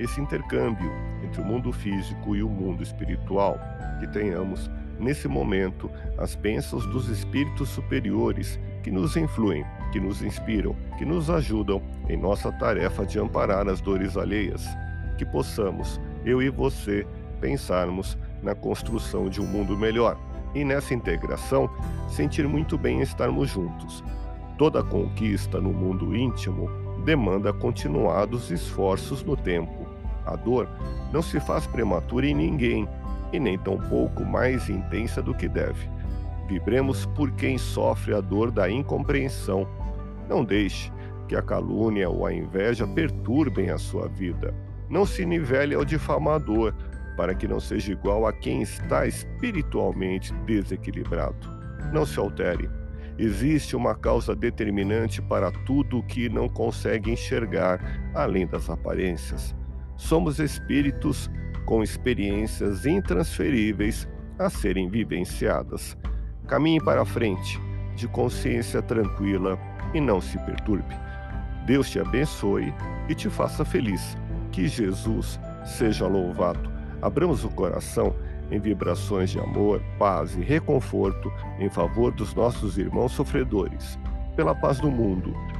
esse intercâmbio entre o mundo físico e o mundo espiritual, que tenhamos nesse momento as bênçãos dos espíritos superiores que nos influem, que nos inspiram, que nos ajudam em nossa tarefa de amparar as dores alheias. Que possamos, eu e você, pensarmos na construção de um mundo melhor e nessa integração sentir muito bem estarmos juntos. Toda conquista no mundo íntimo demanda continuados esforços no tempo. A dor não se faz prematura em ninguém e nem tampouco mais intensa do que deve. Vibremos por quem sofre a dor da incompreensão. Não deixe que a calúnia ou a inveja perturbem a sua vida. Não se nivele ao difamador, para que não seja igual a quem está espiritualmente desequilibrado. Não se altere. Existe uma causa determinante para tudo o que não consegue enxergar além das aparências. Somos espíritos com experiências intransferíveis a serem vivenciadas. Caminhe para frente, de consciência tranquila e não se perturbe. Deus te abençoe e te faça feliz. Que Jesus seja louvado. Abramos o coração em vibrações de amor, paz e reconforto em favor dos nossos irmãos sofredores, pela paz do mundo,